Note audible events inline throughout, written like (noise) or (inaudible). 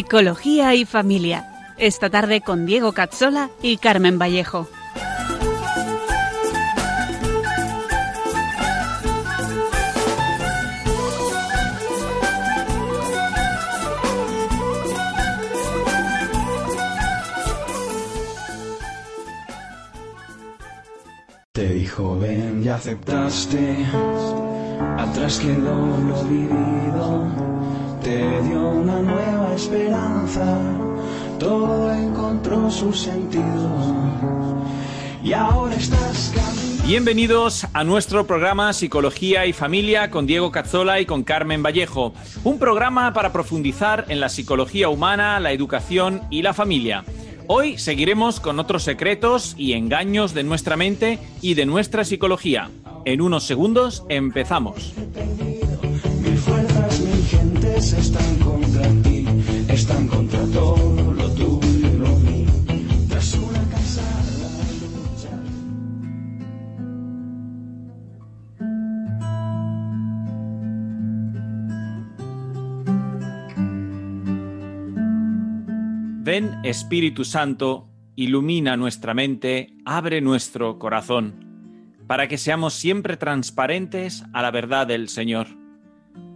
Psicología y Familia. Esta tarde con Diego Cazzola y Carmen Vallejo. Te dijo ven y aceptaste, atrás quedó lo vivido, te dio una nueva esperanza, todo encontró su sentido y ahora estás caminando. Bienvenidos a nuestro programa Psicología y Familia con Diego Cazzola y con Carmen Vallejo, un programa para profundizar en la psicología humana, la educación y la familia. Hoy seguiremos con otros secretos y engaños de nuestra mente y de nuestra psicología. En unos segundos empezamos. Gentes están contra ti, están contra todo lo tuyo y lo mío. Tras una cansada lucha. Ven Espíritu Santo, ilumina nuestra mente, abre nuestro corazón, para que seamos siempre transparentes a la verdad del Señor.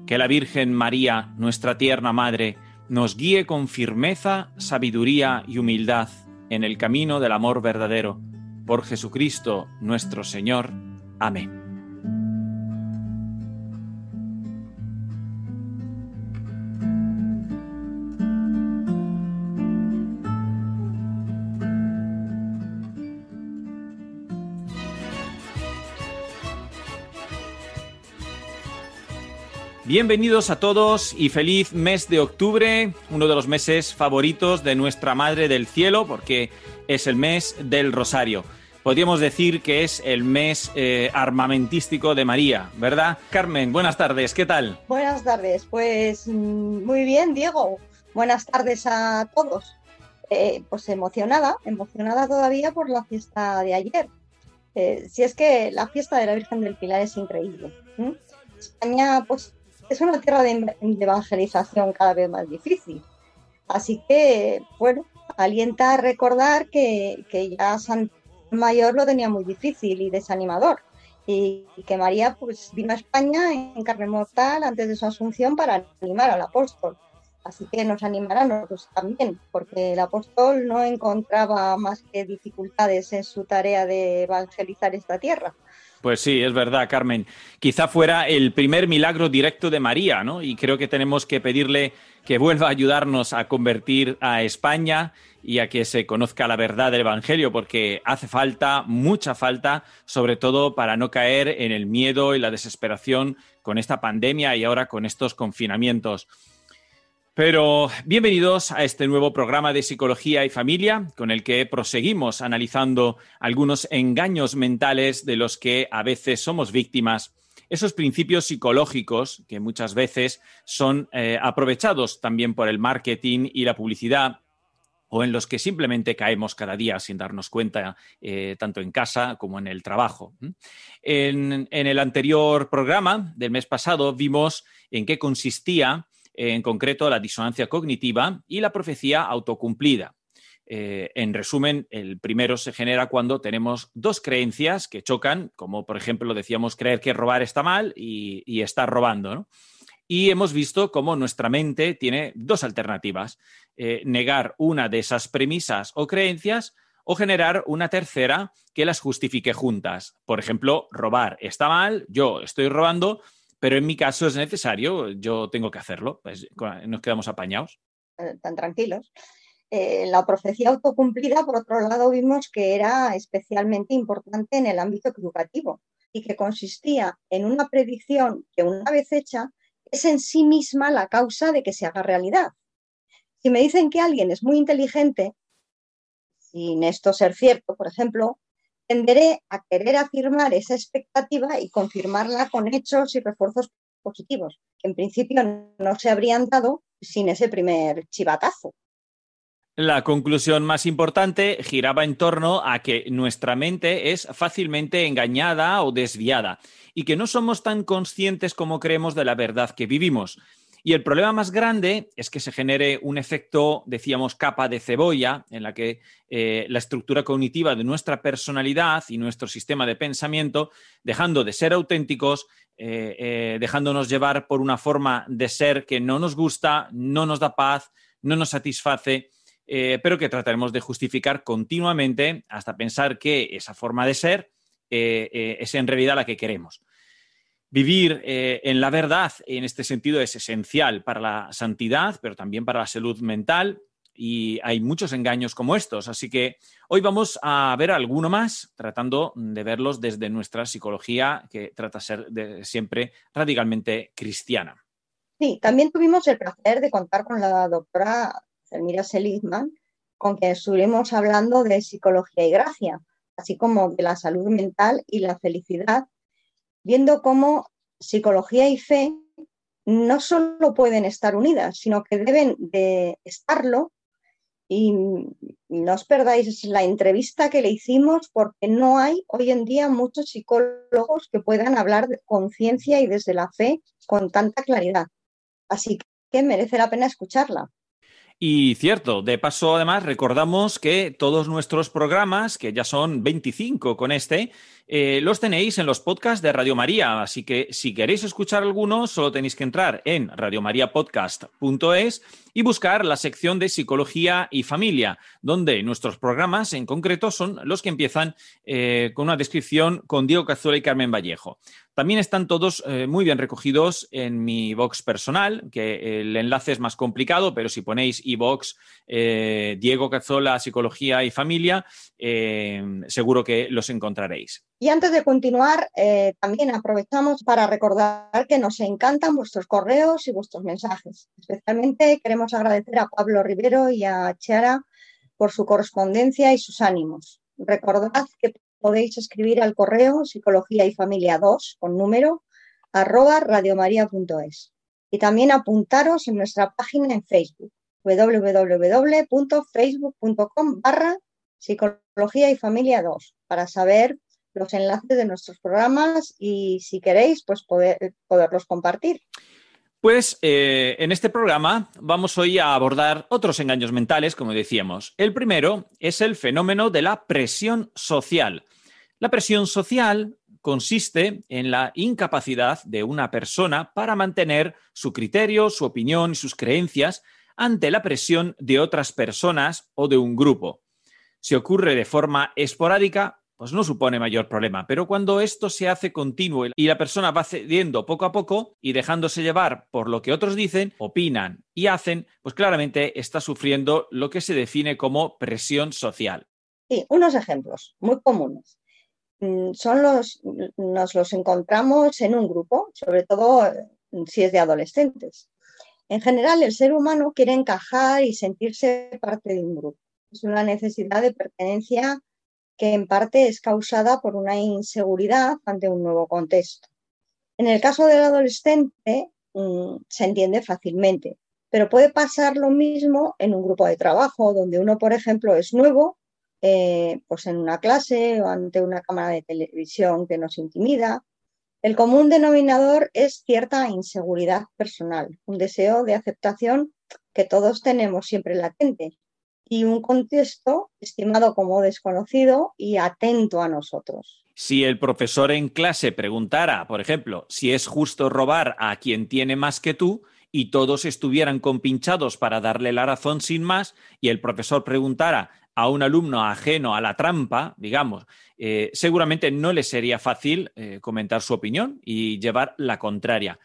Que la Virgen María, nuestra tierna Madre, nos guíe con firmeza, sabiduría y humildad en el camino del amor verdadero. Por Jesucristo nuestro Señor. Amén. Bienvenidos a todos y feliz mes de octubre, uno de los meses favoritos de nuestra Madre del Cielo, porque es el mes del Rosario. Podríamos decir que es el mes eh, armamentístico de María, ¿verdad? Carmen, buenas tardes, ¿qué tal? Buenas tardes, pues mm, muy bien, Diego. Buenas tardes a todos. Eh, pues emocionada, emocionada todavía por la fiesta de ayer. Eh, si es que la fiesta de la Virgen del Pilar es increíble. España, pues, es una tierra de, evangelización cada vez más difícil. Así que, bueno, alienta a recordar que, que ya San Mayor lo tenía muy difícil y desanimador. Y, y que María pues vino a España en carne mortal antes de su asunción para animar al apóstol. Así que nos animará a nosotros también, porque el apóstol no encontraba más que dificultades en su tarea de evangelizar esta tierra. Pues sí, es verdad, Carmen. Quizá fuera el primer milagro directo de María, ¿no? Y creo que tenemos que pedirle que vuelva a ayudarnos a convertir a España y a que se conozca la verdad del Evangelio, porque hace falta, mucha falta, sobre todo para no caer en el miedo y la desesperación con esta pandemia y ahora con estos confinamientos. Pero bienvenidos a este nuevo programa de Psicología y Familia, con el que proseguimos analizando algunos engaños mentales de los que a veces somos víctimas, esos principios psicológicos que muchas veces son eh, aprovechados también por el marketing y la publicidad o en los que simplemente caemos cada día sin darnos cuenta, eh, tanto en casa como en el trabajo. En, en el anterior programa del mes pasado vimos en qué consistía en concreto la disonancia cognitiva y la profecía autocumplida. Eh, en resumen, el primero se genera cuando tenemos dos creencias que chocan, como por ejemplo decíamos creer que robar está mal y, estar robando. Y hemos visto cómo nuestra mente tiene dos alternativas, eh, negar una de esas premisas o creencias o generar una tercera que las justifique juntas. Por ejemplo, robar está mal, yo estoy robando, pero en mi caso es necesario, yo tengo que hacerlo, pues nos quedamos apañados. tan tranquilos. Eh, la profecía autocumplida, por otro lado, vimos que era especialmente importante en el ámbito educativo y que consistía en una predicción que una vez hecha es en sí misma la causa de que se haga realidad. Si me dicen que alguien es muy inteligente, sin esto ser cierto, por ejemplo, tenderé a querer afirmar esa expectativa y confirmarla con hechos y refuerzos positivos, que en principio no se habrían dado sin ese primer chivatazo. La conclusión más importante giraba en torno a que nuestra mente es fácilmente engañada o desviada y que no somos tan conscientes como creemos de la verdad que vivimos. Y el problema más grande es que se genere un efecto, decíamos, capa de cebolla, en la que eh, la estructura cognitiva de nuestra personalidad y nuestro sistema de pensamiento, dejando de ser auténticos, eh, eh, dejándonos llevar por una forma de ser que no nos gusta, no nos da paz, no nos satisface, pero que trataremos de justificar continuamente hasta pensar que esa forma de ser es en realidad la que queremos. Vivir eh, en la verdad en este sentido es esencial para la santidad, pero también para la salud mental y hay muchos engaños como estos. Así que hoy vamos a ver alguno más, tratando de verlos desde nuestra psicología, que trata de ser siempre radicalmente cristiana. Sí, también tuvimos el placer de contar con la doctora Selmira Seligman, con quien estuvimos hablando de psicología y gracia, así como de la salud mental y la felicidad viendo cómo psicología y fe no solo pueden estar unidas, sino que deben de estarlo. Y no os perdáis la entrevista que le hicimos porque no hay hoy en día muchos psicólogos que puedan hablar de conciencia y desde la fe con tanta claridad. Así que merece la pena escucharla. Y cierto, de paso además recordamos que todos nuestros programas, que ya son 25 con este, eh, los tenéis en los podcasts de Radio María. Así que si queréis escuchar algunos, solo tenéis que entrar en radiomariapodcast.es y buscar la sección de psicología y familia, donde nuestros programas en concreto son los que empiezan eh, con una descripción con Diego Cazuela y Carmen Vallejo. También están todos eh, muy bien recogidos en mi box personal, que el enlace es más complicado, pero si ponéis iBox eh, Diego Cazzola, Psicología y Familia, seguro que los encontraréis. Y antes de continuar, también aprovechamos para recordar que nos encantan vuestros correos y vuestros mensajes. Especialmente queremos agradecer a Pablo Rivero y a Chiara por su correspondencia y sus ánimos. Recordad que podéis escribir al correo psicología y familia 2 con número arroba radiomaria.es y también apuntaros en nuestra página en Facebook www.facebook.com barra psicología y familia 2 para saber los enlaces de nuestros programas y si queréis pues poder, poderlos compartir. Pues eh, en este programa vamos hoy a abordar otros engaños mentales, como decíamos. El primero es el fenómeno de la presión social. La presión social consiste en la incapacidad de una persona para mantener su criterio, su opinión y sus creencias ante la presión de otras personas o de un grupo. Si ocurre de forma esporádica, pues no supone mayor problema. Pero cuando esto se hace continuo y la persona va cediendo poco a poco y dejándose llevar por lo que otros dicen, opinan y hacen, pues claramente está sufriendo lo que se define como presión social. Sí, unos ejemplos muy comunes. Mm, son los, nos los encontramos en un grupo, sobre todo mm, si es de adolescentes. En general, el ser humano quiere encajar y sentirse parte de un grupo. Es una necesidad de pertenencia que en parte es causada por una inseguridad ante un nuevo contexto. En el caso del adolescente mm, se entiende fácilmente, pero puede pasar lo mismo en un grupo de trabajo donde uno, por ejemplo, es nuevo, eh, pues en una clase o ante una cámara de televisión que nos intimida. El común denominador es cierta inseguridad personal, un deseo de aceptación que todos tenemos siempre latente, y un contexto estimado como desconocido y atento a nosotros. Si el profesor en clase preguntara, por ejemplo, si es justo robar a quien tiene más que tú, y todos estuvieran compinchados para darle la razón sin más, y el profesor preguntara a un alumno ajeno a la trampa, digamos, eh, seguramente no le sería fácil eh, comentar su opinión y llevar la contraria,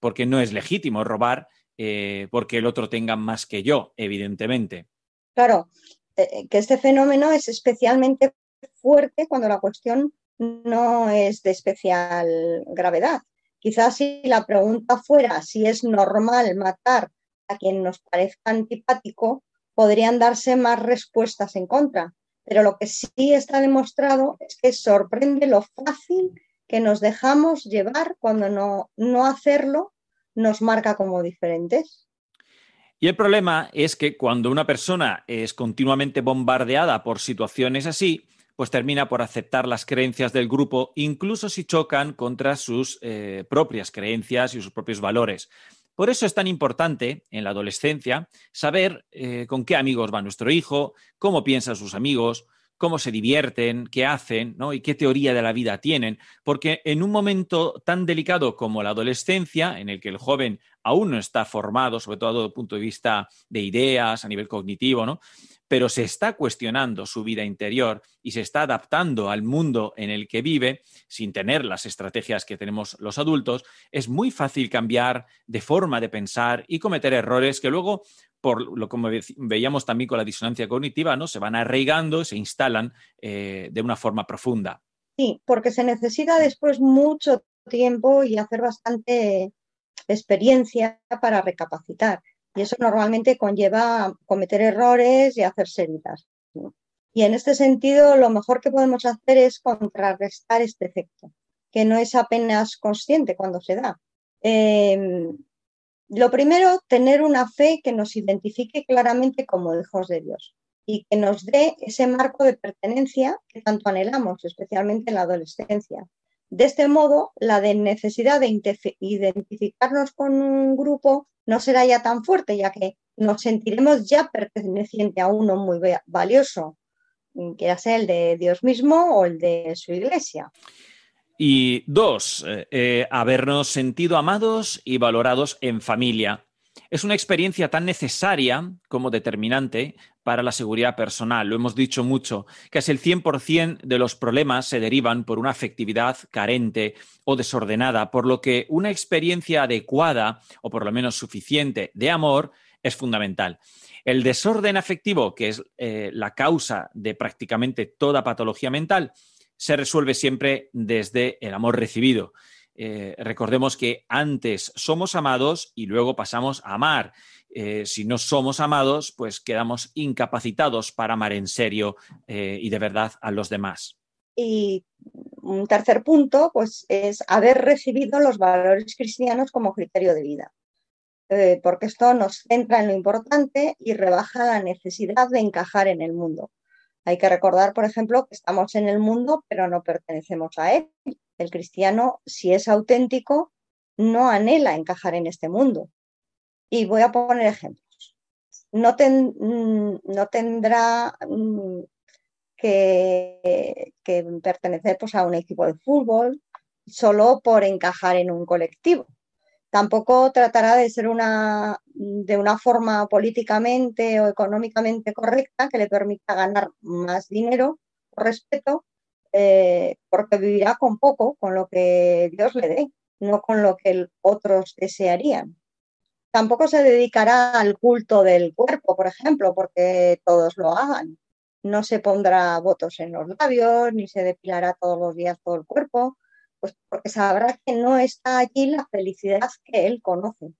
porque no es legítimo robar eh, porque el otro tenga más que yo, evidentemente. Claro, eh, eh, que este fenómeno es especialmente fuerte cuando la cuestión no es de especial gravedad. Quizás si la pregunta fuera si es normal matar a quien nos parezca antipático, podrían darse más respuestas en contra. Pero lo que sí está demostrado es que sorprende lo fácil que nos dejamos llevar cuando no, no hacerlo nos marca como diferentes. Y el problema es que cuando una persona es continuamente bombardeada por situaciones así, pues termina por aceptar las creencias del grupo, incluso si chocan contra sus eh, propias creencias y sus propios valores. Por eso es tan importante en la adolescencia saber eh, con qué amigos va nuestro hijo, cómo piensan sus amigos, cómo se divierten, qué hacen ¿no? y qué teoría de la vida tienen, porque en un momento tan delicado como la adolescencia, en el que el joven aún no está formado, sobre todo desde el punto de vista de ideas, a nivel cognitivo, ¿no? Pero se está cuestionando su vida interior y se está adaptando al mundo en el que vive sin tener las estrategias que tenemos los adultos, es muy fácil cambiar de forma de pensar y cometer errores que luego por lo como veíamos también con la disonancia cognitiva, ¿no? Se van arraigando, se instalan eh, de una forma profunda. Sí, porque se necesita después mucho tiempo y hacer bastante experiencia para recapacitar. Y eso normalmente conlleva cometer errores y hacer heridas. Y en este sentido, lo mejor que podemos hacer es contrarrestar este efecto, que no es apenas consciente cuando se da. Em, lo primero, tener una fe que nos identifique claramente como hijos de Dios y que nos dé ese marco de pertenencia que tanto anhelamos, especialmente en la adolescencia. De este modo, la de necesidad de identificarnos con un grupo no será ya tan fuerte, ya que nos sentiremos ya perteneciente a uno muy valioso, que sea el de Dios mismo o el de su iglesia. Y dos, eh, eh, habernos sentido amados y valorados en familia. Es una experiencia tan necesaria como determinante para la seguridad personal. Lo hemos dicho mucho. Casi el 100% de los problemas se derivan por una afectividad carente o desordenada, por lo que una experiencia adecuada o por lo menos suficiente de amor es fundamental. El desorden afectivo, que es eh, la causa de prácticamente toda patología mental, se resuelve siempre desde el amor recibido. Eh, recordemos que antes somos amados y luego pasamos a amar. Eh, si no somos amados, pues quedamos incapacitados para amar en serio eh, y de verdad a los demás. Y un tercer punto, pues es haber recibido los valores cristianos como criterio de vida, porque esto nos centra en lo importante y rebaja la necesidad de encajar en el mundo. Hay que recordar, por ejemplo, que estamos en el mundo, pero no pertenecemos a él. El cristiano, si es auténtico, no anhela encajar en este mundo. Y voy a poner ejemplos. No, mm, tendrá mm, que, pertenecer pues, a un equipo de fútbol solo por encajar en un colectivo. Tampoco tratará de ser una, de una forma políticamente o económicamente correcta que le permita ganar más dinero o respeto, eh, porque vivirá con poco, con lo que Dios le dé, no con lo que otros desearían. Tampoco se dedicará al culto del cuerpo, por ejemplo, porque todos lo hagan. No se pondrá votos en los labios, ni se depilará todos los días todo el cuerpo, pues porque sabrá que no está allí la felicidad que él conoce.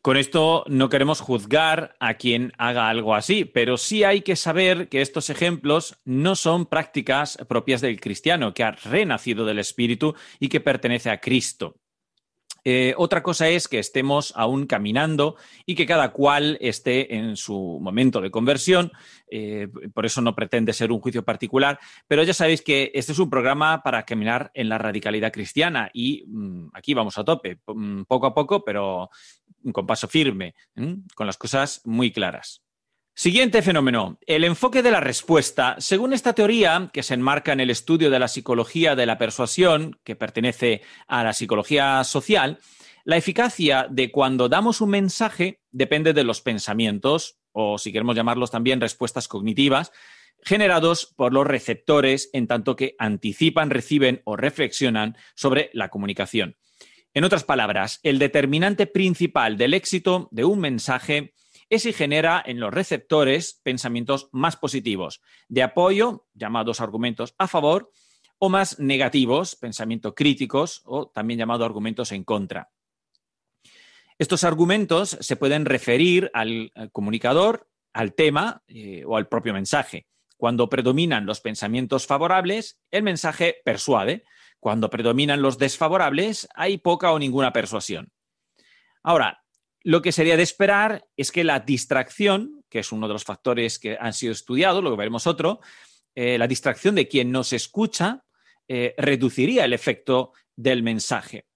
Con esto no queremos juzgar a quien haga algo así, pero sí hay que saber que estos ejemplos no son prácticas propias del cristiano, que ha renacido del Espíritu y que pertenece a Cristo. Eh, otra cosa es que estemos aún caminando y que cada cual esté en su momento de conversión. Eh, por eso no pretende ser un juicio particular. Pero ya sabéis que este es un programa para caminar en la radicalidad cristiana y mm, aquí vamos a tope, mm, poco a poco, pero con paso firme, con las cosas muy claras. Siguiente fenómeno, el enfoque de la respuesta. Según esta teoría, que se enmarca en el estudio de la psicología de la persuasión, que pertenece a la psicología social, la eficacia de cuando damos un mensaje depende de los pensamientos, o si queremos llamarlos también respuestas cognitivas, generados por los receptores en tanto que anticipan, reciben o reflexionan sobre la comunicación. En otras palabras, el determinante principal del éxito de un mensaje es si genera en los receptores pensamientos más positivos, de apoyo, llamados argumentos a favor, o más negativos, pensamientos críticos o también llamados argumentos en contra. Estos argumentos se pueden referir al, comunicador, al tema eh, o al propio mensaje. Cuando predominan los pensamientos favorables, el mensaje persuade. Cuando predominan los desfavorables, hay poca o ninguna persuasión. Ahora, lo que sería de esperar es que la distracción, que es uno de los factores que han sido estudiados, lo veremos otro, eh, la distracción de quien nos escucha eh, reduciría el efecto del mensaje.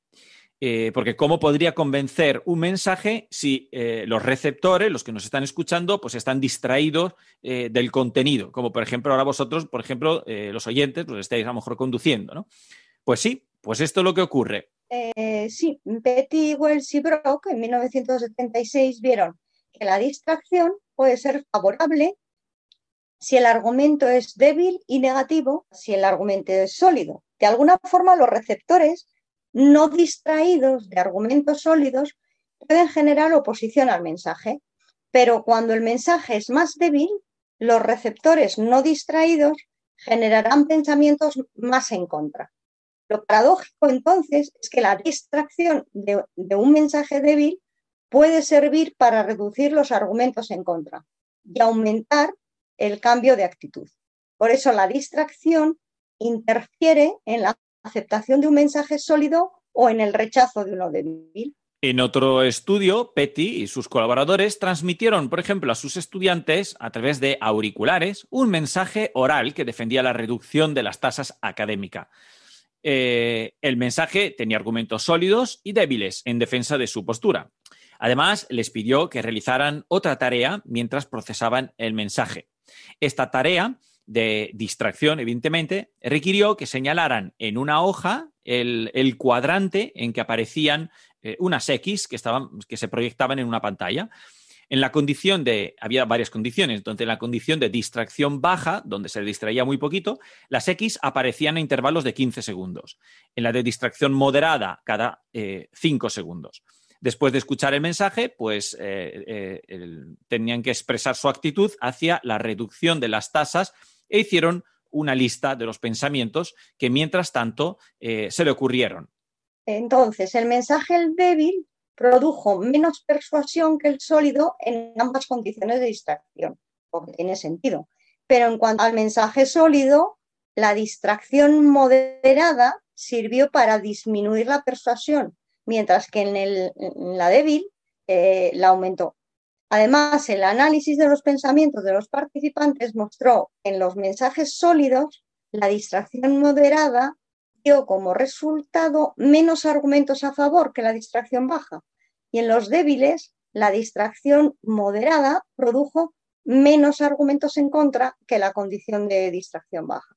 Eh, porque ¿cómo podría convencer un mensaje si los receptores, los que nos están escuchando, pues están distraídos del contenido? Como por ejemplo ahora vosotros, por ejemplo, los oyentes, pues estáis a lo mejor conduciendo, ¿no? Pues sí, pues esto es lo que ocurre. Sí, Betty, Wells y Brock en 1976 vieron que la distracción puede ser favorable si el argumento es débil y negativo, si el argumento es sólido. De alguna forma, los receptores no distraídos de argumentos sólidos pueden generar oposición al mensaje, pero cuando el mensaje es más débil, los receptores no distraídos generarán pensamientos más en contra. Lo paradójico entonces es que la distracción de, un mensaje débil puede servir para reducir los argumentos en contra y aumentar el cambio de actitud. Por eso la distracción interfiere en la aceptación de un mensaje sólido o en el rechazo de uno débil. En otro estudio, Petty y sus colaboradores transmitieron, por ejemplo, a sus estudiantes, a través de auriculares, un mensaje oral que defendía la reducción de las tasas académicas. Eh, el mensaje tenía argumentos sólidos y débiles en defensa de su postura. Además, les pidió que realizaran otra tarea mientras procesaban el mensaje. Esta tarea de distracción, evidentemente, requirió que señalaran en una hoja el, cuadrante en que aparecían eh, unas X que, estaban, que se proyectaban en una pantalla. En la condición de, había varias condiciones, entonces en la condición de distracción baja, donde se distraía muy poquito, las X aparecían a intervalos de 15 segundos. En la de distracción moderada, cada 5 eh, segundos. Después de escuchar el mensaje, pues eh, tenían que expresar su actitud hacia la reducción de las tasas e hicieron una lista de los pensamientos que mientras tanto eh, se le ocurrieron. Entonces, el mensaje débil produjo menos persuasión que el sólido en ambas condiciones de distracción, porque tiene sentido. Pero en cuanto al mensaje sólido, la distracción moderada sirvió para disminuir la persuasión, mientras que en, la débil eh, la aumentó. Además, el análisis de los pensamientos de los participantes mostró en los mensajes sólidos la distracción moderada como resultado menos argumentos a favor que la distracción baja. Y en los débiles, la distracción moderada produjo menos argumentos en contra que la condición de distracción baja.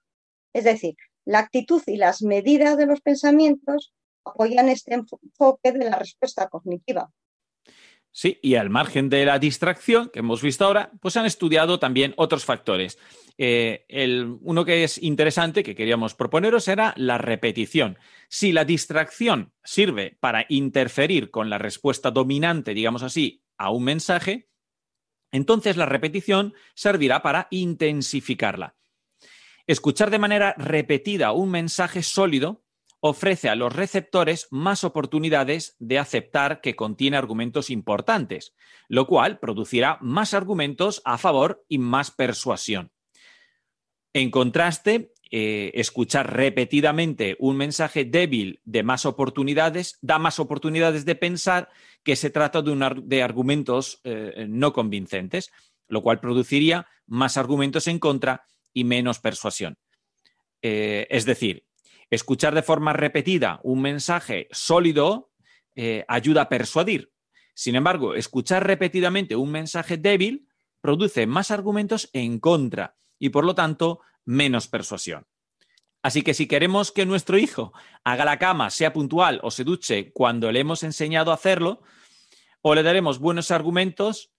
Es decir, la actitud y las medidas de los pensamientos apoyan este enfoque de la respuesta cognitiva. Sí, y al margen de la distracción que hemos visto ahora, pues han estudiado también otros factores. Eh, uno que es interesante que queríamos proponeros era la repetición. Si la distracción sirve para interferir con la respuesta dominante, digamos así, a un mensaje, entonces la repetición servirá para intensificarla. Escuchar de manera repetida un mensaje sólido ofrece a los receptores más oportunidades de aceptar que contiene argumentos importantes, lo cual producirá más argumentos a favor y más persuasión. En contraste, eh, escuchar repetidamente un mensaje débil de más oportunidades da más oportunidades de pensar que se trata de, argumentos eh, no convincentes, lo cual produciría más argumentos en contra y menos persuasión. Eh, es decir, Escuchar de forma repetida un mensaje sólido ayuda a persuadir. Sin embargo, escuchar repetidamente un mensaje débil produce más argumentos en contra y, por lo tanto, menos persuasión. Así que si queremos que nuestro hijo haga la cama, sea puntual o se duche cuando le hemos enseñado a hacerlo, o le daremos buenos argumentos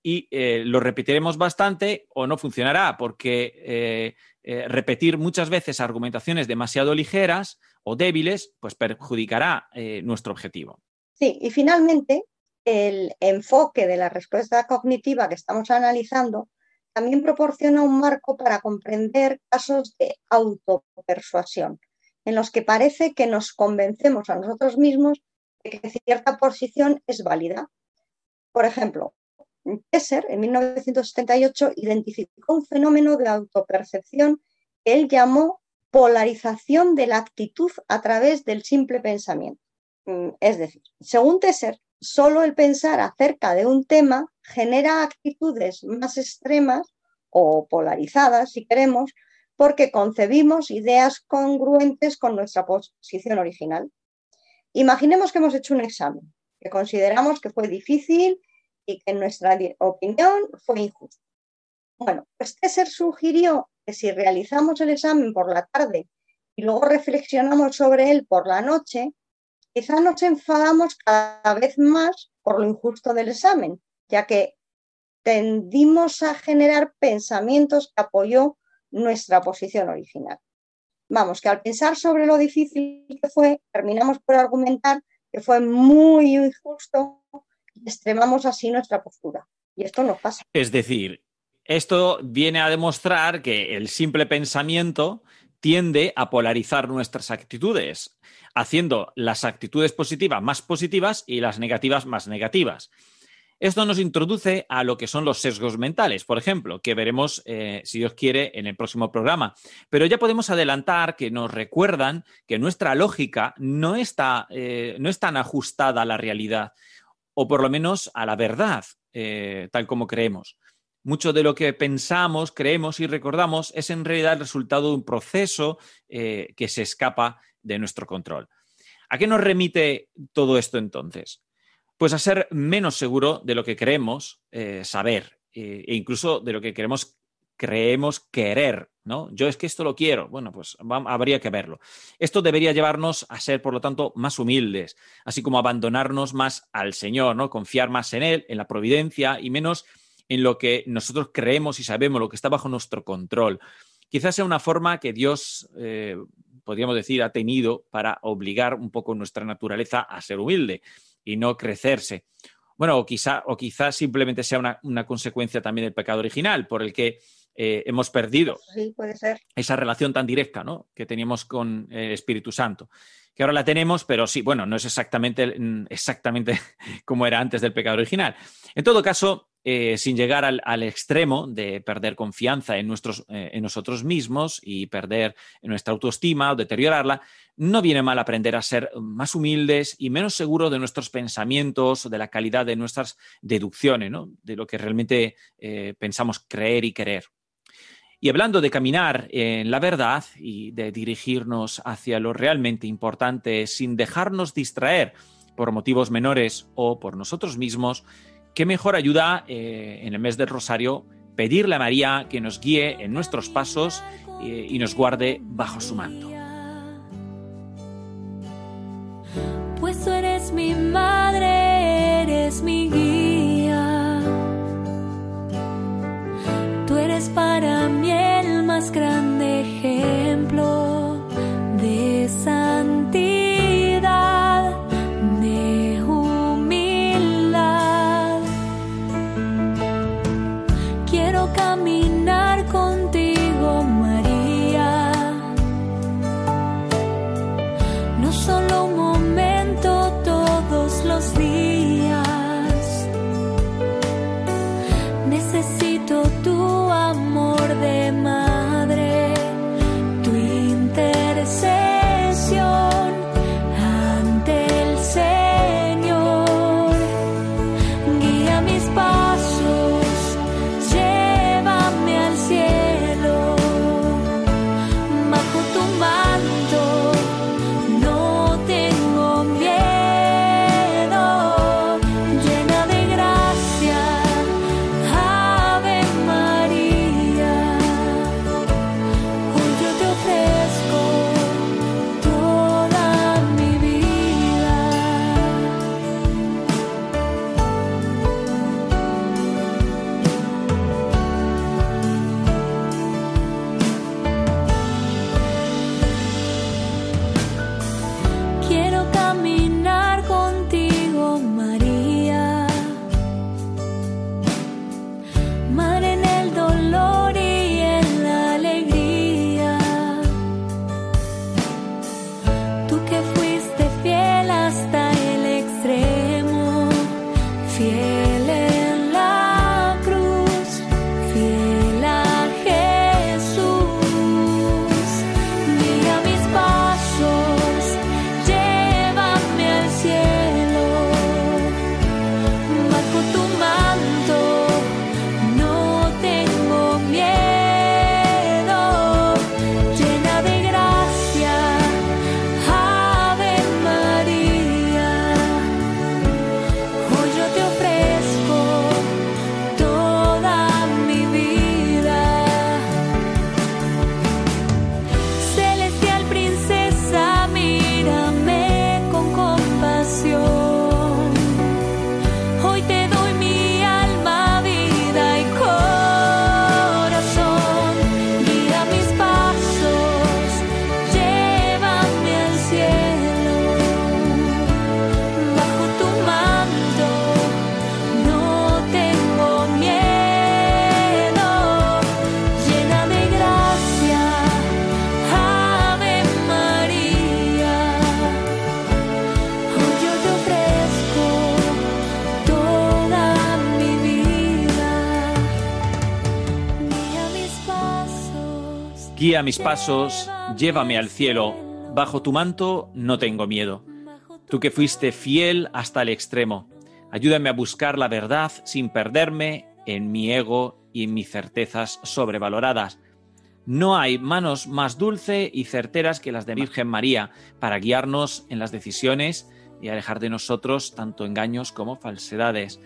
y eh, lo repetiremos bastante o no funcionará, porque eh, eh, repetir muchas veces argumentaciones demasiado ligeras o débiles, pues perjudicará nuestro objetivo. Sí, y finalmente, el enfoque de la respuesta cognitiva que estamos analizando también proporciona un marco para comprender casos de autopersuasión, en los que parece que nos convencemos a nosotros mismos de que cierta posición es válida. Por ejemplo, Tesser, en 1978, identificó un fenómeno de autopercepción que él llamó polarización de la actitud a través del simple pensamiento. Mm, es decir, según Tesser, solo el pensar acerca de un tema genera actitudes más extremas o polarizadas, si queremos, porque concebimos ideas congruentes con nuestra posición original. Imaginemos que hemos hecho un examen, que consideramos que fue difícil y que en nuestra opinión fue injusto. Bueno, pues Tesser sugirió que si realizamos el examen por la tarde y luego reflexionamos sobre él por la noche, quizá nos enfadamos cada vez más por lo injusto del examen, ya que tendimos a generar pensamientos que apoyó nuestra posición original. Vamos, que al pensar sobre lo difícil que fue, terminamos por argumentar que fue muy injusto y extremamos así nuestra postura. Y esto nos pasa. Es decir, esto viene a demostrar que el simple pensamiento tiende a polarizar nuestras actitudes, haciendo las actitudes positivas más positivas y las negativas más negativas. Esto nos introduce a lo que son los sesgos mentales, por ejemplo, que veremos, eh, si Dios quiere, en el próximo programa. Pero ya podemos adelantar que nos recuerdan que nuestra lógica no está, eh, no es tan ajustada a la realidad, o por lo menos a la verdad, eh, tal como creemos. Mucho de lo que pensamos, creemos y recordamos es en realidad el resultado de un proceso que se escapa de nuestro control. ¿A qué nos remite todo esto entonces? Pues a ser menos seguro de lo que queremos eh, saber eh, e incluso de lo que queremos creemos querer, ¿no? Yo es que esto lo quiero. Bueno, pues habría que verlo. Esto debería llevarnos a ser, por lo tanto, más humildes, así como abandonarnos más al Señor, ¿no? Confiar más en Él, en la providencia y menos en lo que nosotros creemos y sabemos, lo que está bajo nuestro control. Quizás sea una forma que Dios, eh, podríamos decir, ha tenido para obligar un poco nuestra naturaleza a ser humilde y no crecerse. Bueno, o quizá, o quizás simplemente sea una, consecuencia también del pecado original, por el que eh, hemos perdido esa relación tan directa ¿no? que teníamos con el Espíritu Santo. Que ahora la tenemos, pero sí, bueno, no es exactamente, exactamente (laughs) como era antes del pecado original. En todo caso, eh, sin llegar al, extremo de perder confianza en, nuestros, eh, en nosotros mismos y perder nuestra autoestima o deteriorarla, no viene mal aprender a ser más humildes y menos seguros de nuestros pensamientos, de la calidad de nuestras deducciones, de lo que realmente eh, pensamos creer y querer. Y hablando de caminar en la verdad y de dirigirnos hacia lo realmente importante sin dejarnos distraer por motivos menores o por nosotros mismos, qué mejor ayuda eh, en el mes del Rosario pedirle a María que nos guíe en nuestros pasos eh, y nos guarde bajo su manto. Pues tú eres mi madre, eres mi guía. Tú eres para mí el más grande Guía mis pasos, llévame al cielo, bajo tu manto no tengo miedo. Tú que fuiste fiel hasta el extremo, ayúdame a buscar la verdad sin perderme en mi ego y en mis certezas sobrevaloradas. No hay manos más dulce y certeras que las de Virgen María para guiarnos en las decisiones y alejar de nosotros tanto engaños como falsedades.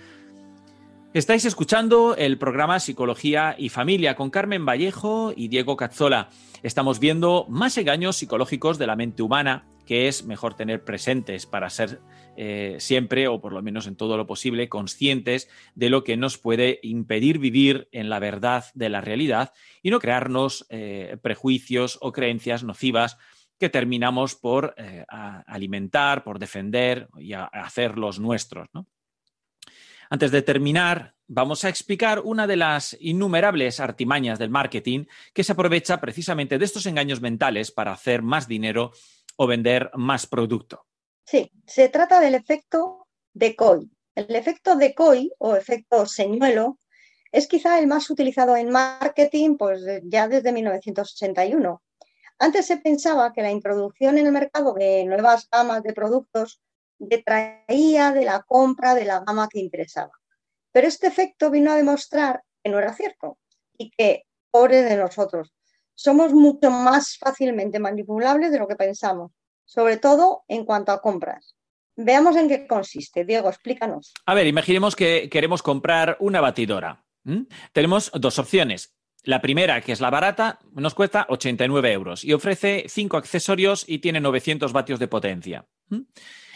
Estáis escuchando el programa Psicología y Familia con Carmen Vallejo y Diego Cazzola. Estamos viendo más engaños psicológicos de la mente humana que es mejor tener presentes para ser eh, siempre, o por lo menos en todo lo posible, conscientes de lo que nos puede impedir vivir en la verdad de la realidad y no crearnos eh, prejuicios o creencias nocivas que terminamos por eh, alimentar, por defender y hacer los nuestros. Antes de terminar, vamos a explicar una de las innumerables artimañas del marketing que se aprovecha precisamente de estos engaños mentales para hacer más dinero o vender más producto. Sí, se trata del efecto decoy. El efecto decoy o efecto señuelo es quizá el más utilizado en marketing pues, ya desde 1981. Antes se pensaba que la introducción en el mercado de nuevas gamas de productos detraía de la compra de la gama que interesaba. Pero este efecto vino a demostrar que no era cierto y que, pobre de nosotros, somos mucho más fácilmente manipulables de lo que pensamos, sobre todo en cuanto a compras. Veamos en qué consiste. Diego, explícanos. A ver, imaginemos que queremos comprar una batidora. Tenemos dos opciones. La primera, que es la barata, nos cuesta 89 euros y ofrece cinco accesorios y tiene 900 vatios de potencia.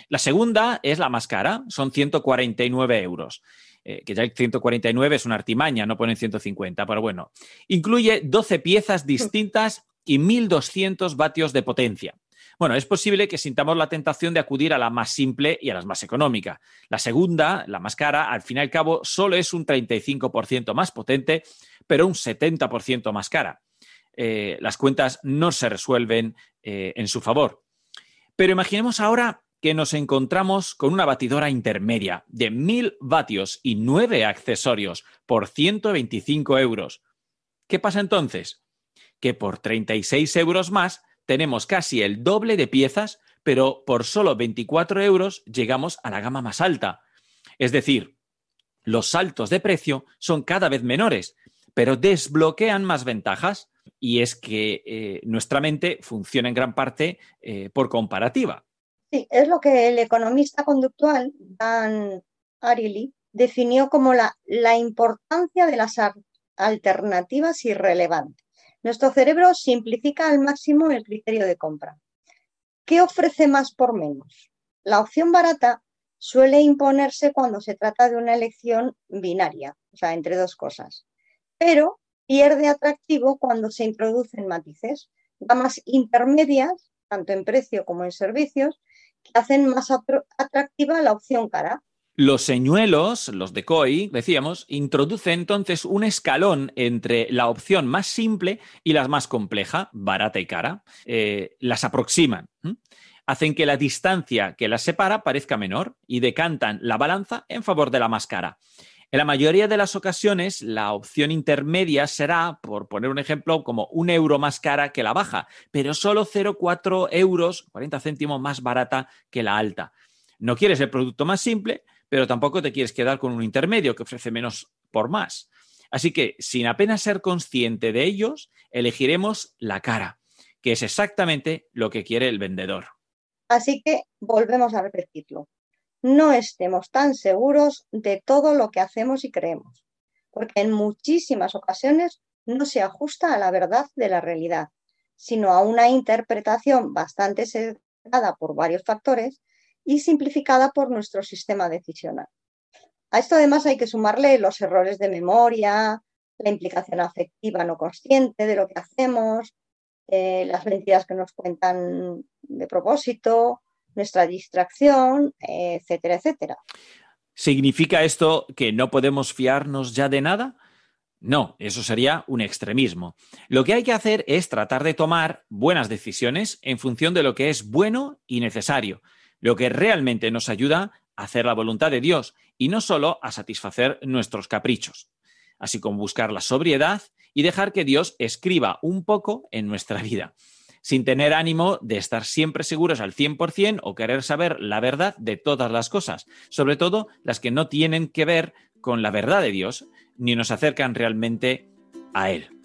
La segunda es la más cara, son 149 euros. Eh, que ya el 149 es una artimaña, no ponen 150, pero bueno. Incluye 12 piezas distintas y 1200 vatios de potencia. Bueno, es posible que sintamos la tentación de acudir a la más simple y a la más económica. La segunda, la más cara, al fin y al cabo, solo es un 35% más potente, pero un 70% más cara. Eh, las cuentas no se resuelven eh, en su favor. Pero imaginemos ahora que nos encontramos con una batidora intermedia de 1000 vatios y 9 accesorios por 125 euros. ¿Qué pasa entonces? Que por 36 euros más tenemos casi el doble de piezas, pero por solo 24 euros llegamos a la gama más alta. Es decir, los saltos de precio son cada vez menores, pero desbloquean más ventajas y es que eh, nuestra mente funciona en gran parte eh, por comparativa. Sí, es lo que el economista conductual Dan Ariely definió como la, la importancia de las alternativas irrelevantes. Nuestro cerebro simplifica al máximo el criterio de compra. ¿Qué ofrece más por menos? La opción barata suele imponerse cuando se trata de una elección binaria, o sea, entre dos cosas, pero pierde atractivo cuando se introducen matices, gamas intermedias, tanto en precio como en servicios, que hacen más atractiva la opción cara. Los señuelos, los decoy, decíamos, introducen entonces un escalón entre la opción más simple y la más compleja, barata y cara. Eh, las aproximan. Hacen que la distancia que las separa parezca menor y decantan la balanza en favor de la más cara. En la mayoría de las ocasiones, la opción intermedia será, por poner un ejemplo, como un euro más cara que la baja, pero solo 0,4 euros, 40 céntimos más barata que la alta. No quieres el producto más simple, pero tampoco te quieres quedar con un intermedio que ofrece menos por más. Así que, sin apenas ser consciente de ellos, elegiremos la cara, que es exactamente lo que quiere el vendedor. Así que volvemos a repetirlo no estemos tan seguros de todo lo que hacemos y creemos, porque en muchísimas ocasiones no se ajusta a la verdad de la realidad, sino a una interpretación bastante sesgada por varios factores y simplificada por nuestro sistema decisional. A esto además hay que sumarle los errores de memoria, la implicación afectiva no consciente de lo que hacemos, eh, las mentiras que nos cuentan de propósito, nuestra distracción, etcétera, etcétera. ¿Significa esto que no podemos fiarnos ya de nada? No, eso sería un extremismo. Lo que hay que hacer es tratar de tomar buenas decisiones en función de lo que es bueno y necesario, lo que realmente nos ayuda a hacer la voluntad de Dios y no solo a satisfacer nuestros caprichos, así como buscar la sobriedad y dejar que Dios escriba un poco en nuestra vida, sin tener ánimo de estar siempre seguros al 100% o querer saber la verdad de todas las cosas, sobre todo las que no tienen que ver con la verdad de Dios, ni nos acercan realmente a Él.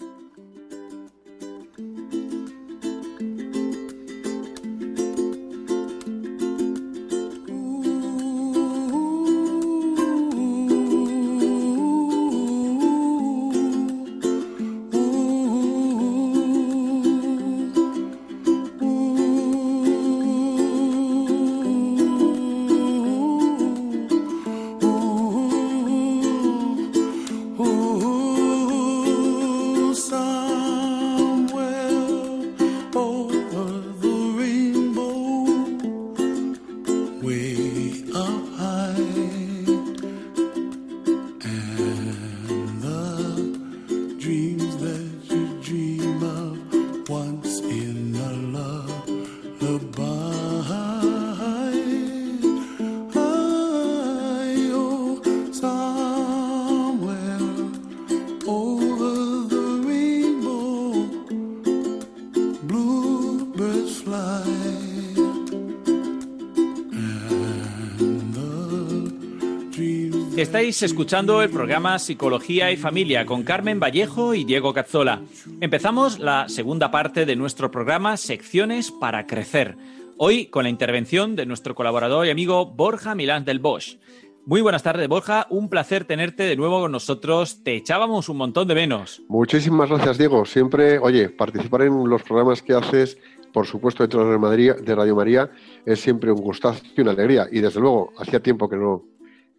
Estáis escuchando el programa Psicología y Familia con Carmen Vallejo y Diego Cazzola. Empezamos la segunda parte de nuestro programa Secciones para Crecer. Hoy con la intervención de nuestro colaborador y amigo Borja Milán del Bosch. Muy buenas tardes, Borja. Un placer tenerte de nuevo con nosotros. Te echábamos un montón de menos. Muchísimas gracias, Diego. Siempre, oye, participar en los programas que haces, por supuesto, dentro de Radio María, de Radio María es siempre un gustazo y una alegría. Y desde luego, hacía tiempo que no,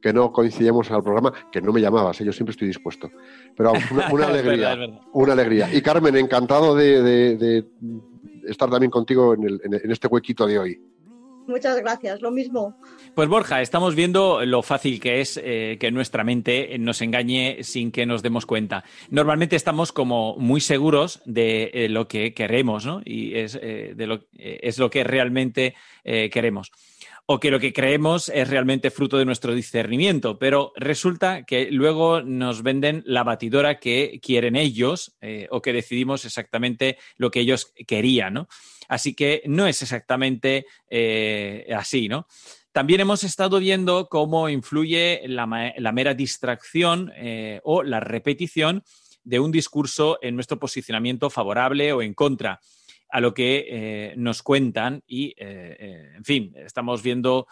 que no coincidíamos al programa, que no me llamabas, ¿eh? yo siempre estoy dispuesto. Pero una, (laughs) Es alegría, verdad, es verdad. una alegría. Y Carmen, encantado de, de- de estar también contigo en, el- en- en este huequito de hoy. Muchas gracias, lo mismo. Pues Borja, estamos viendo lo fácil que es eh, que nuestra mente nos engañe sin que nos demos cuenta. Normalmente estamos como muy seguros de eh, lo que queremos, ¿no? Y es, eh, de lo, eh, es lo que realmente eh, queremos. O que lo que creemos es realmente fruto de nuestro discernimiento, pero resulta que luego nos venden la batidora que quieren ellos eh, o que decidimos exactamente lo que ellos querían, ¿no? Así que no es exactamente eh, así, ¿no? También hemos estado viendo cómo influye la, mera distracción eh, o la repetición de un discurso en nuestro posicionamiento favorable o en contra a lo que eh, nos cuentan y, eh, eh, en fin, estamos viendo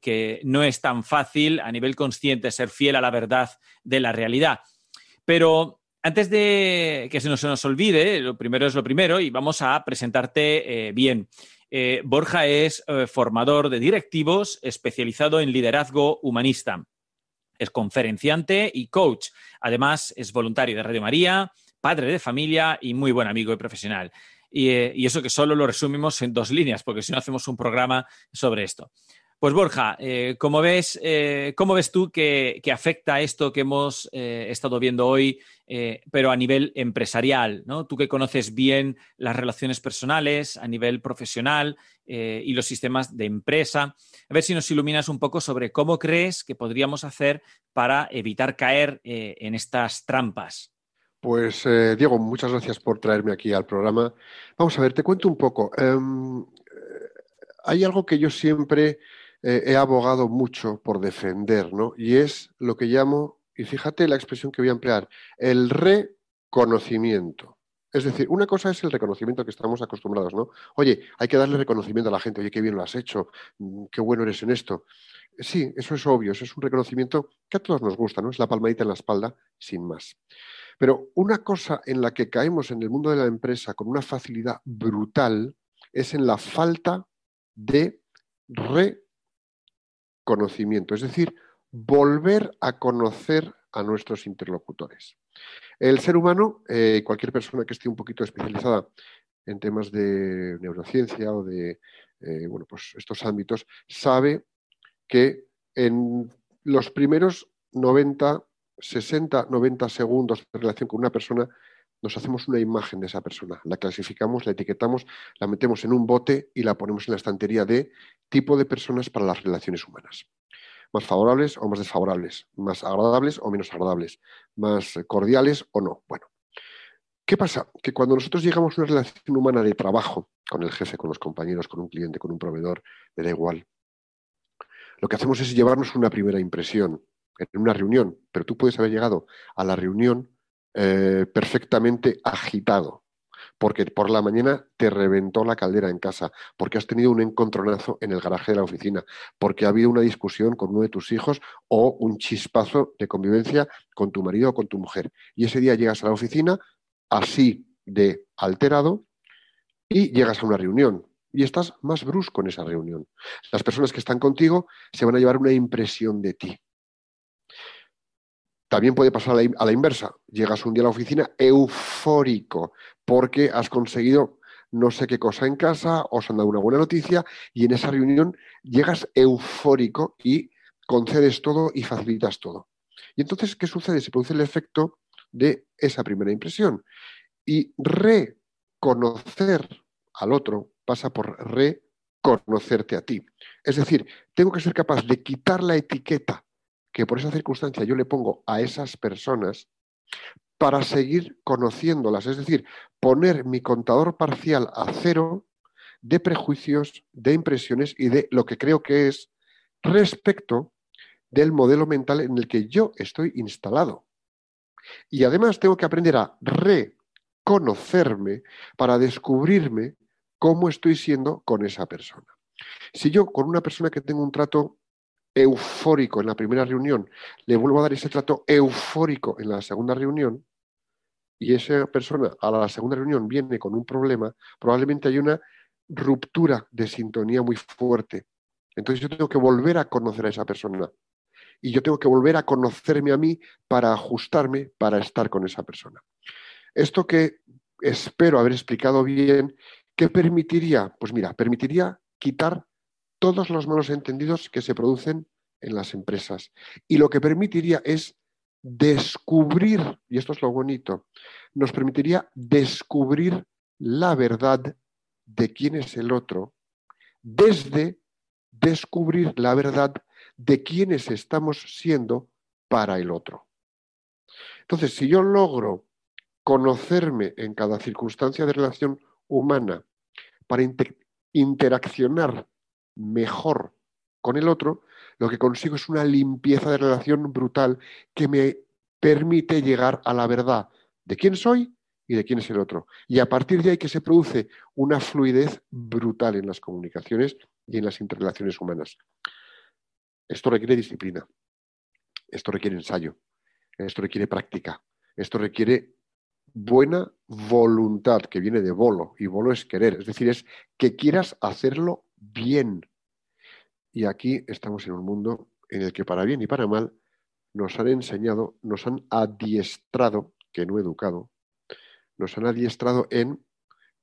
que no es tan fácil a nivel consciente ser fiel a la verdad de la realidad. Pero antes de que se nos, se nos olvide, lo primero es lo primero y vamos a presentarte bien. Borja es formador de directivos especializado en liderazgo humanista. Es conferenciante y coach. Además, es voluntario de Radio María, padre de familia y muy buen amigo y profesional. Y, eh, y eso que solo lo resumimos en dos líneas, porque si no hacemos un programa sobre esto. Pues Borja, eh, ¿cómo, ves, eh, ¿cómo ves tú que, que afecta esto que hemos estado viendo hoy, pero a nivel empresarial? ¿no? Tú que conoces bien las relaciones personales a nivel profesional y los sistemas de empresa, a ver si nos iluminas un poco sobre cómo crees que podríamos hacer para evitar caer en estas trampas. Pues eh, Diego, muchas gracias por traerme aquí al programa. Vamos a ver, te cuento un poco. Em, eh, hay algo que yo siempre eh, he abogado mucho por defender, ¿no? Y es lo que llamo, y fíjate la expresión que voy a emplear, el reconocimiento. Es decir, una cosa es el reconocimiento que estamos acostumbrados, ¿no? Oye, hay que darle reconocimiento a la gente, oye, qué bien lo has hecho, mm, qué bueno eres en esto. Sí, eso es obvio, eso es un reconocimiento que a todos nos gusta, ¿no? Es la palmadita en la espalda, sin más. Pero una cosa en la que caemos en el mundo de la empresa con una facilidad brutal es en la falta de reconocimiento, es decir, volver a conocer a nuestros interlocutores. El ser humano, eh, cualquier persona que esté un poquito especializada en temas de neurociencia o de eh, bueno, pues estos ámbitos, sabe que en los primeros 90, 60, 90 segundos de relación con una persona, nos hacemos una imagen de esa persona, la clasificamos, la etiquetamos, la metemos en un bote y la ponemos en la estantería de tipo de personas para las relaciones humanas. Más favorables o más desfavorables, más agradables o menos agradables, más cordiales o no. Bueno, ¿Qué pasa? Que cuando nosotros llegamos a una relación humana de trabajo, con el jefe, con los compañeros, con un cliente, con un proveedor, me da igual, lo que hacemos es llevarnos una primera impresión en una reunión, pero tú puedes haber llegado a la reunión eh, perfectamente agitado, porque por la mañana te reventó la caldera en casa, porque has tenido un encontronazo en el garaje de la oficina, porque ha habido una discusión con uno de tus hijos o un chispazo de convivencia con tu marido o con tu mujer. Y ese día llegas a la oficina así de alterado y llegas a una reunión y estás más brusco en esa reunión. Las personas que están contigo se van a llevar una impresión de ti. También puede pasar a la, inversa. Llegas un día a la oficina eufórico porque has conseguido no sé qué cosa en casa, os han dado una buena noticia y en esa reunión llegas eufórico y concedes todo y facilitas todo. Y entonces, ¿qué sucede? Se produce el efecto de esa primera impresión. Y reconocer al otro pasa por reconocerte a ti. Es decir, tengo que ser capaz de quitar la etiqueta que por esa circunstancia yo le pongo a esas personas para seguir conociéndolas, es decir, poner mi contador parcial a cero de prejuicios, de impresiones y de lo que creo que es respecto del modelo mental en el que yo estoy instalado. Y además tengo que aprender a reconocerme para descubrirme cómo estoy siendo con esa persona. Si yo con una persona que tengo un trato eufórico en la primera reunión, le vuelvo a dar ese trato eufórico en la segunda reunión, y esa persona a la segunda reunión viene con un problema, probablemente hay una ruptura de sintonía muy fuerte. Entonces yo tengo que volver a conocer a esa persona. Y yo tengo que volver a conocerme a mí para ajustarme, para estar con esa persona. Esto que espero haber explicado bien, ¿qué permitiría? Pues mira, permitiría quitar todos los malos entendidos que se producen en las empresas. Y lo que permitiría es descubrir, y esto es lo bonito, nos permitiría descubrir la verdad de quién es el otro desde descubrir la verdad de quiénes estamos siendo para el otro. Entonces, si yo logro conocerme en cada circunstancia de relación humana para inter interaccionar mejor con el otro, lo que consigo es una limpieza de relación brutal que me permite llegar a la verdad de quién soy y de quién es el otro. Y a partir de ahí que se produce una fluidez brutal en las comunicaciones y en las interrelaciones humanas. Esto requiere disciplina, esto requiere ensayo, esto requiere práctica, esto requiere buena voluntad, que viene de bolo, y bolo es querer, es decir, es que quieras hacerlo bien. Y aquí estamos en un mundo en el que para bien y para mal nos han enseñado, nos han adiestrado, que no educado, nos han adiestrado en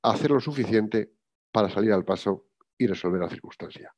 hacer lo suficiente para salir al paso y resolver la circunstancia.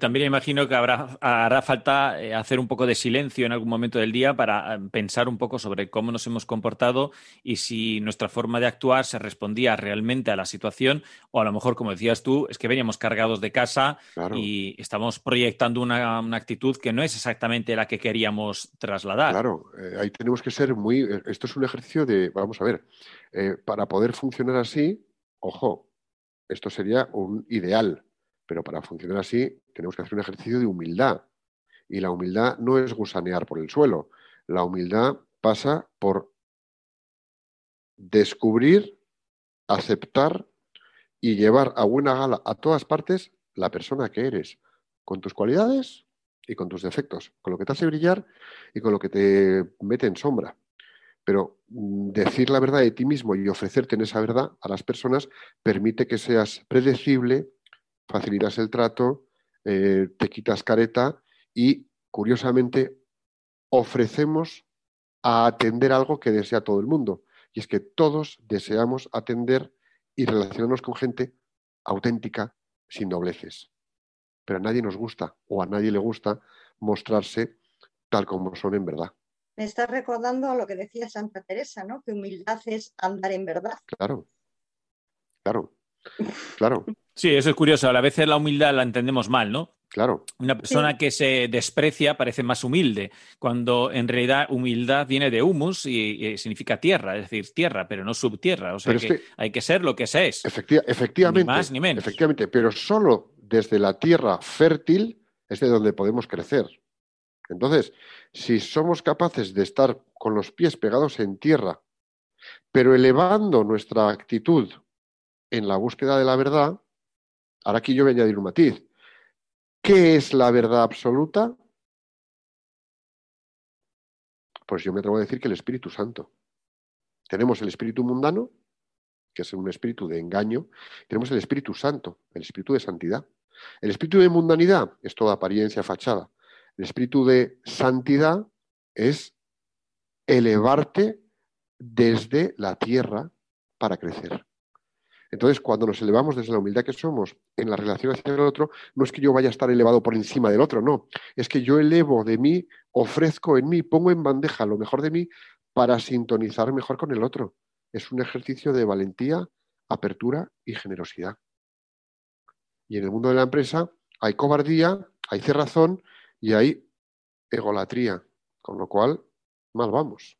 También imagino que habrá, hará falta eh, hacer un poco de silencio en algún momento del día para eh, pensar un poco sobre cómo nos hemos comportado y si nuestra forma de actuar se respondía realmente a la situación o a lo mejor, como decías tú, es que veníamos cargados de casa claro. y estamos proyectando una, una, actitud que no es exactamente la que queríamos trasladar. Claro, eh, ahí tenemos que ser muy... Esto es un ejercicio de, vamos a ver, eh, para poder funcionar así, ojo, esto sería un ideal pero para funcionar así tenemos que hacer un ejercicio de humildad. Y la humildad no es gusanear por el suelo. La humildad pasa por descubrir, aceptar y llevar a buena gala a todas partes la persona que eres, con tus cualidades y con tus defectos, con lo que te hace brillar y con lo que te mete en sombra. Pero mm, decir la verdad de ti mismo y ofrecerte en esa verdad a las personas permite que seas predecible, facilitas el trato, eh, te quitas careta y, curiosamente, ofrecemos a atender algo que desea todo el mundo. Y es que todos deseamos atender y relacionarnos con gente auténtica, sin dobleces. Pero a nadie nos gusta o a nadie le gusta mostrarse tal como son en verdad. Me estás recordando lo que decía Santa Teresa, ¿no? Que humildad es andar en verdad. Claro, claro, claro. Sí, eso es curioso. A veces la humildad la entendemos mal, ¿no? Claro. Una persona que se desprecia parece más humilde, cuando en realidad humildad viene de humus y, y significa tierra, es decir, tierra, pero no subtierra. O sea que, que- hay que ser lo que se es. Efecti- efectivamente. Ni más ni menos. Efectivamente, pero solo desde la tierra fértil es de donde podemos crecer. Entonces, si somos capaces de estar con los pies pegados en tierra, pero elevando nuestra actitud en la búsqueda de la verdad, ahora aquí yo voy a añadir un matiz. ¿Qué es la verdad absoluta? Pues yo me atrevo a decir que el Espíritu Santo. Tenemos el espíritu mundano, que es un espíritu de engaño, tenemos el Espíritu Santo, el espíritu de santidad. El espíritu de mundanidad es toda apariencia, fachada. El espíritu de santidad es elevarte desde la tierra para crecer. Entonces, cuando nos elevamos desde la humildad que somos en la relación hacia el otro, no es que yo vaya a estar elevado por encima del otro, no. Es que yo elevo de mí, ofrezco en mí, pongo en bandeja lo mejor de mí para sintonizar mejor con el otro. Es un ejercicio de valentía, apertura y generosidad. Y en el mundo de la empresa hay cobardía, hay cerrazón y hay egolatría, con lo cual mal vamos.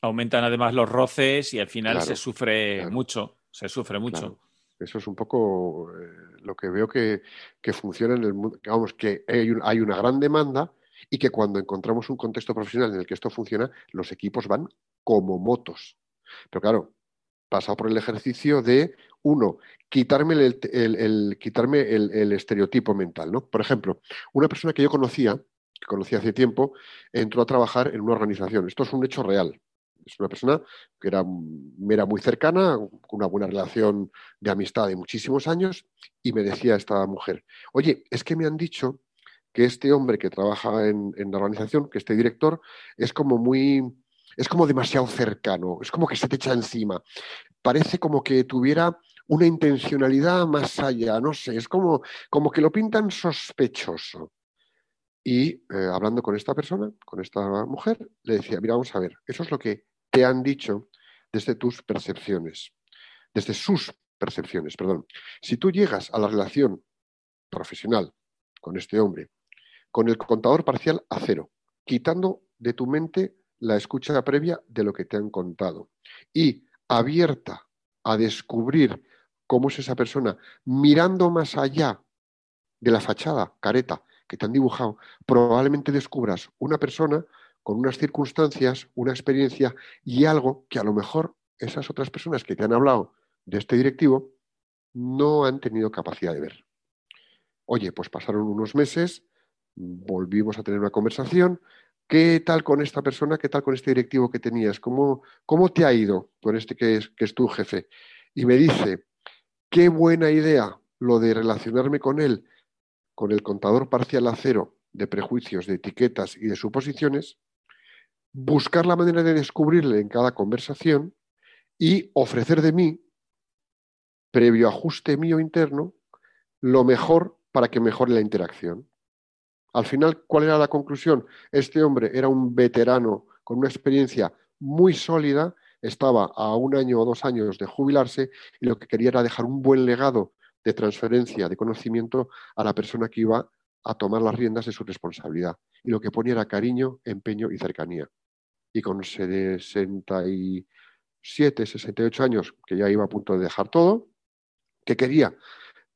Aumentan además los roces y al final Claro, se sufre claro. mucho, se sufre mucho. Eso es un poco eh, lo que veo que, que funciona en el mundo. Vamos, que hay, un- hay una gran demanda y que cuando encontramos un contexto profesional en el que esto funciona, los equipos van como motos. Pero claro, pasa por el ejercicio de, uno, quitarme el, el- el- quitarme el, el estereotipo mental. ¿no? Por ejemplo, una persona que yo conocía, que conocí hace tiempo, entró a trabajar en una organización. Esto es un hecho real. Es una persona que era, me era muy cercana, con una buena relación de amistad de muchísimos años, y me decía esta mujer, oye, es que me han dicho que este hombre que trabaja en, la organización, que este director, es como muy, es como demasiado cercano, es como que se te echa encima. Parece como que tuviera una intencionalidad más allá, no sé, es como, como que lo pintan sospechoso. Y eh, hablando con esta persona, con esta mujer, le decía, mira, vamos a ver, eso es lo que te han dicho desde tus percepciones, desde sus percepciones, perdón. Si tú llegas a la relación profesional con este hombre, con el contador parcial a cero, quitando de tu mente la escucha previa de lo que te han contado y abierta a descubrir cómo es esa persona, mirando más allá de la fachada, careta, que te han dibujado, probablemente descubras una persona con unas circunstancias, una experiencia y algo que a lo mejor esas otras personas que te han hablado de este directivo no han tenido capacidad de ver. Oye, pues pasaron unos meses, volvimos a tener una conversación. ¿Qué tal con esta persona? ¿Qué tal con este directivo que tenías? ¿Cómo, cómo te ha ido con este que es, que es tu jefe? Y me dice, qué buena idea lo de relacionarme con él, con el contador parcial a cero de prejuicios, de etiquetas y de suposiciones, buscar la manera de descubrirle en cada conversación y ofrecer de mí, previo ajuste mío interno, lo mejor para que mejore la interacción. Al final, ¿cuál era la conclusión? Este hombre era un veterano con una experiencia muy sólida, estaba a un año o dos años de jubilarse y lo que quería era dejar un buen legado de transferencia de conocimiento a la persona que iba a tomar las riendas de su responsabilidad. Y lo que ponía era cariño, empeño y cercanía. Y con 67, 68 años, que ya iba a punto de dejar todo, que quería?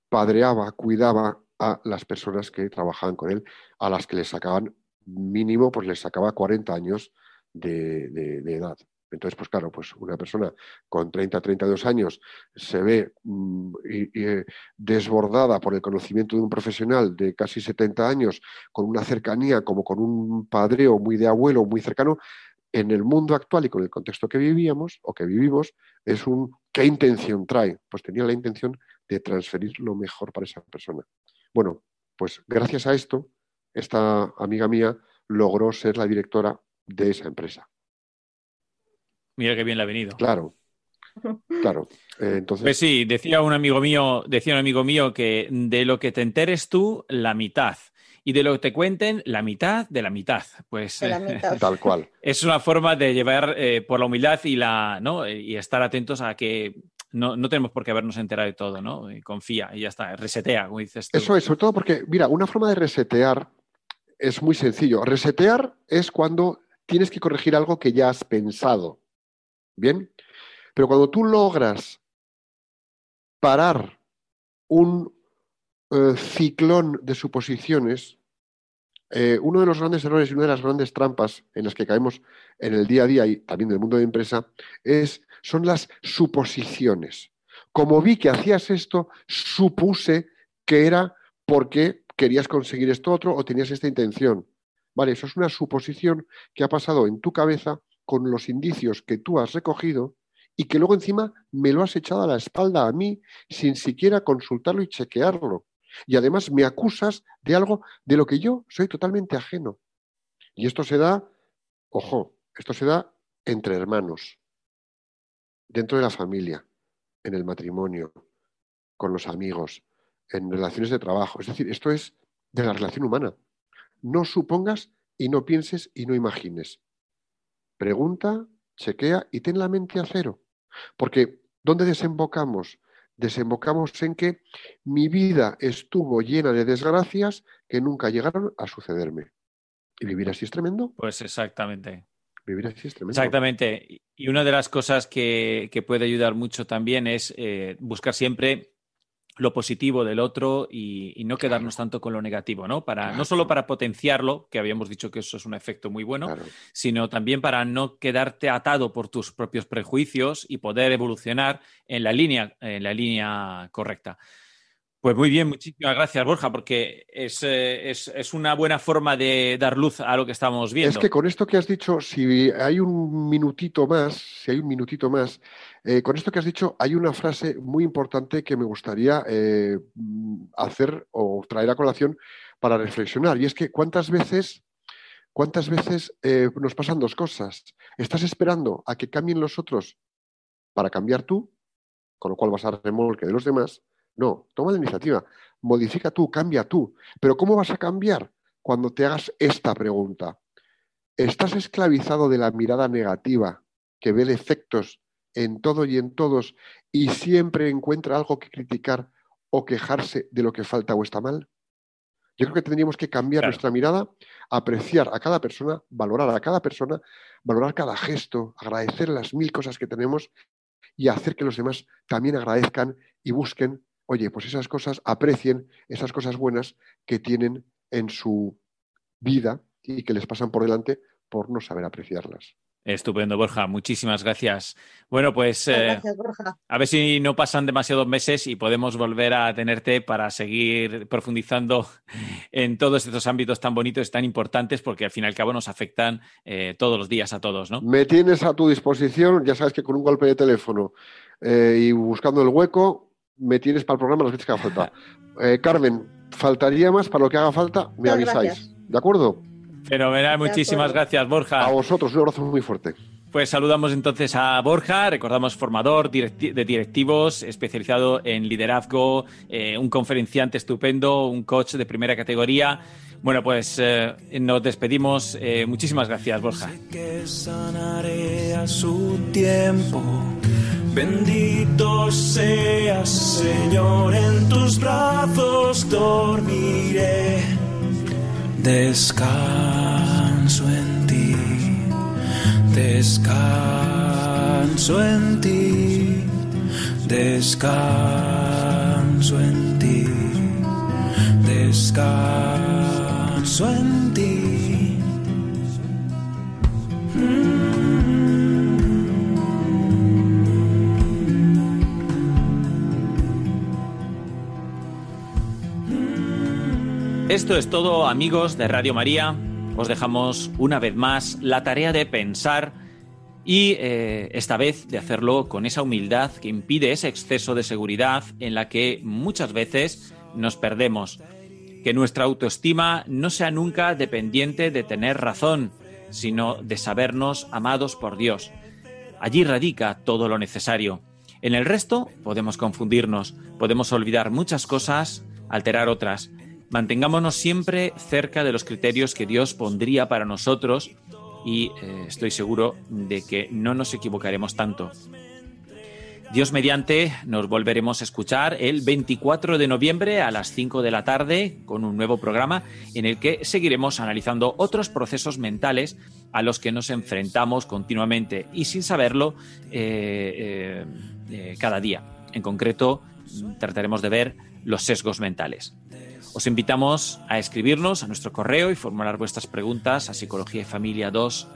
Padreaba, cuidaba a las personas que trabajaban con él, a las que le sacaban mínimo, pues les sacaba 40 años de, edad. Entonces, pues claro, pues una persona con 30, 32 años se ve mm, y, desbordada por el conocimiento de un profesional de casi 70 años, con una cercanía como con un padreo muy de abuelo, muy cercano, en el mundo actual y con el contexto que vivíamos o que vivimos, es un ¿qué intención trae? Pues tenía la intención de transferir lo mejor para esa persona. Bueno, pues gracias a esto, esta amiga mía logró ser la directora de esa empresa. Mira qué bien le ha venido. Claro, (laughs) claro. Eh, entonces, Pues sí, decía un amigo mío, decía un amigo mío que de lo que te enteres tú, la mitad. Y de lo que te cuenten, la mitad de la mitad. Pues De la mitad. tal cual. (laughs) es una forma de llevar eh, por la humildad y la, ¿no? y estar atentos a que no, no tenemos por qué habernos enterado de todo, ¿no? Y confía y ya está, resetea, como dices tú. Eso es, sobre todo porque, mira, una forma de resetear es muy sencillo. Resetear es cuando tienes que corregir algo que ya has pensado. ¿Bien? Pero cuando tú logras parar un eh, ciclón de suposiciones, eh, uno de los grandes errores y una de las grandes trampas en las que caemos en el día a día y también en el mundo de empresa es, son las suposiciones. Como vi que hacías esto, supuse que era porque querías conseguir esto otro o tenías esta intención. Vale, eso es una suposición que ha pasado en tu cabeza con los indicios que tú has recogido y que luego encima me lo has echado a la espalda a mí sin siquiera consultarlo y chequearlo. Y además me acusas de algo de lo que yo soy totalmente ajeno. Y esto se da, ojo, esto se da entre hermanos, dentro de la familia, en el matrimonio, con los amigos, en relaciones de trabajo. Es decir, esto es de la relación humana. No supongas y no pienses y no imagines. Pregunta, chequea y ten la mente a cero. Porque ¿dónde desembocamos? Desembocamos en que mi vida estuvo llena de desgracias que nunca llegaron a sucederme. ¿Y vivir así es tremendo? Pues exactamente. Vivir así es tremendo. Exactamente. Y una de las cosas que, que puede ayudar mucho también es eh, buscar siempre lo positivo del otro y, y no quedarnos tanto con lo negativo, ¿no? Para, No solo para potenciarlo, que habíamos dicho que eso es un efecto muy bueno, Claro. sino también para no quedarte atado por tus propios prejuicios y poder evolucionar en la línea, en la línea correcta. Pues muy bien, muchísimas gracias, Borja, porque es, eh, es, es una buena forma de dar luz a lo que estamos viendo. Es que con esto que has dicho, si hay un minutito más, si hay un minutito más, eh, con esto que has dicho, hay una frase muy importante que me gustaría eh, hacer o traer a colación para reflexionar. Y es que cuántas veces, cuántas veces eh, nos pasan dos cosas. Estás esperando a que cambien los otros para cambiar tú, con lo cual vas a remolque de los demás. No, toma la iniciativa, modifica tú, cambia tú. Pero ¿cómo vas a cambiar cuando te hagas esta pregunta? ¿Estás esclavizado de la mirada negativa que ve defectos en todo y en todos y siempre encuentra algo que criticar o quejarse de lo que falta o está mal? Yo creo que tendríamos que cambiar Claro. nuestra mirada, apreciar a cada persona, valorar a cada persona, valorar cada gesto, agradecer las mil cosas que tenemos y hacer que los demás también agradezcan y busquen, oye, pues esas cosas, aprecien esas cosas buenas que tienen en su vida y que les pasan por delante por no saber apreciarlas. Estupendo, Borja. Muchísimas gracias. Bueno, pues eh, Gracias, Borja. a ver si no pasan demasiados meses y podemos volver a tenerte para seguir profundizando en todos estos ámbitos tan bonitos y tan importantes, porque al fin y al cabo nos afectan eh, todos los días a todos, ¿no? Me tienes a tu disposición, ya sabes que con un golpe de teléfono eh, y buscando el hueco, me tienes para el programa las veces que haga falta. (laughs) Eh, Carmen, faltaría más para lo que haga falta, me Muchas avisáis. gracias. ¿De acuerdo? Fenomenal, muchísimas gracias, Borja. A vosotros, un abrazo muy fuerte. Pues saludamos entonces a Borja, recordamos formador directi- de directivos, especializado en liderazgo, eh, un conferenciante estupendo, un coach de primera categoría. Bueno, pues eh, nos despedimos. Eh, muchísimas gracias, Borja. que sanaré a su tiempo. Bendito seas, Señor, en tus brazos dormiré. Descanso en ti, descanso en ti, descanso en ti, descanso en ti. Esto es todo, amigos de Radio María. Os dejamos una vez más la tarea de pensar y eh, esta vez de hacerlo con esa humildad que impide ese exceso de seguridad en la que muchas veces nos perdemos. Que nuestra autoestima no sea nunca dependiente de tener razón, sino de sabernos amados por Dios. Allí radica todo lo necesario. En el resto podemos confundirnos, podemos olvidar muchas cosas, alterar otras. Mantengámonos siempre cerca de los criterios que Dios pondría para nosotros y eh, estoy seguro de que no nos equivocaremos tanto. Dios mediante, nos volveremos a escuchar el 24 de noviembre a las 5 de la tarde con un nuevo programa en el que seguiremos analizando otros procesos mentales a los que nos enfrentamos continuamente y sin saberlo eh, eh, cada día. En concreto, trataremos de ver los sesgos mentales. Os invitamos a escribirnos a nuestro correo y formular vuestras preguntas a psicología y familia 2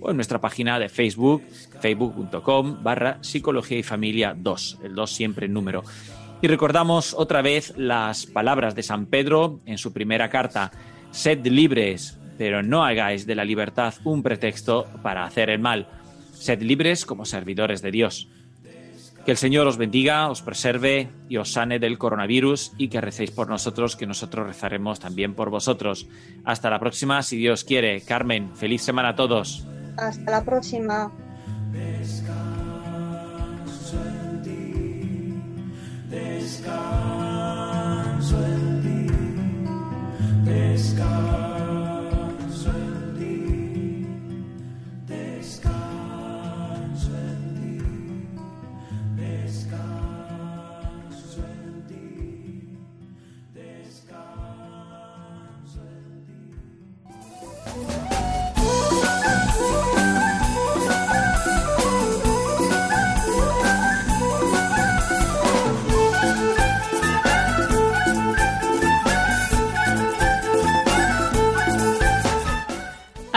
o en nuestra página de Facebook, facebook.com barra psicología y familia 2, el 2 siempre en número. Y recordamos otra vez las palabras de San Pedro en su primera carta, sed libres, pero no hagáis de la libertad un pretexto para hacer el mal. Sed libres como servidores de Dios. Que el Señor os bendiga, os preserve y os sane del coronavirus y que recéis por nosotros, que nosotros rezaremos también por vosotros. Hasta la próxima, si Dios quiere. Carmen, feliz semana a todos. Hasta la próxima.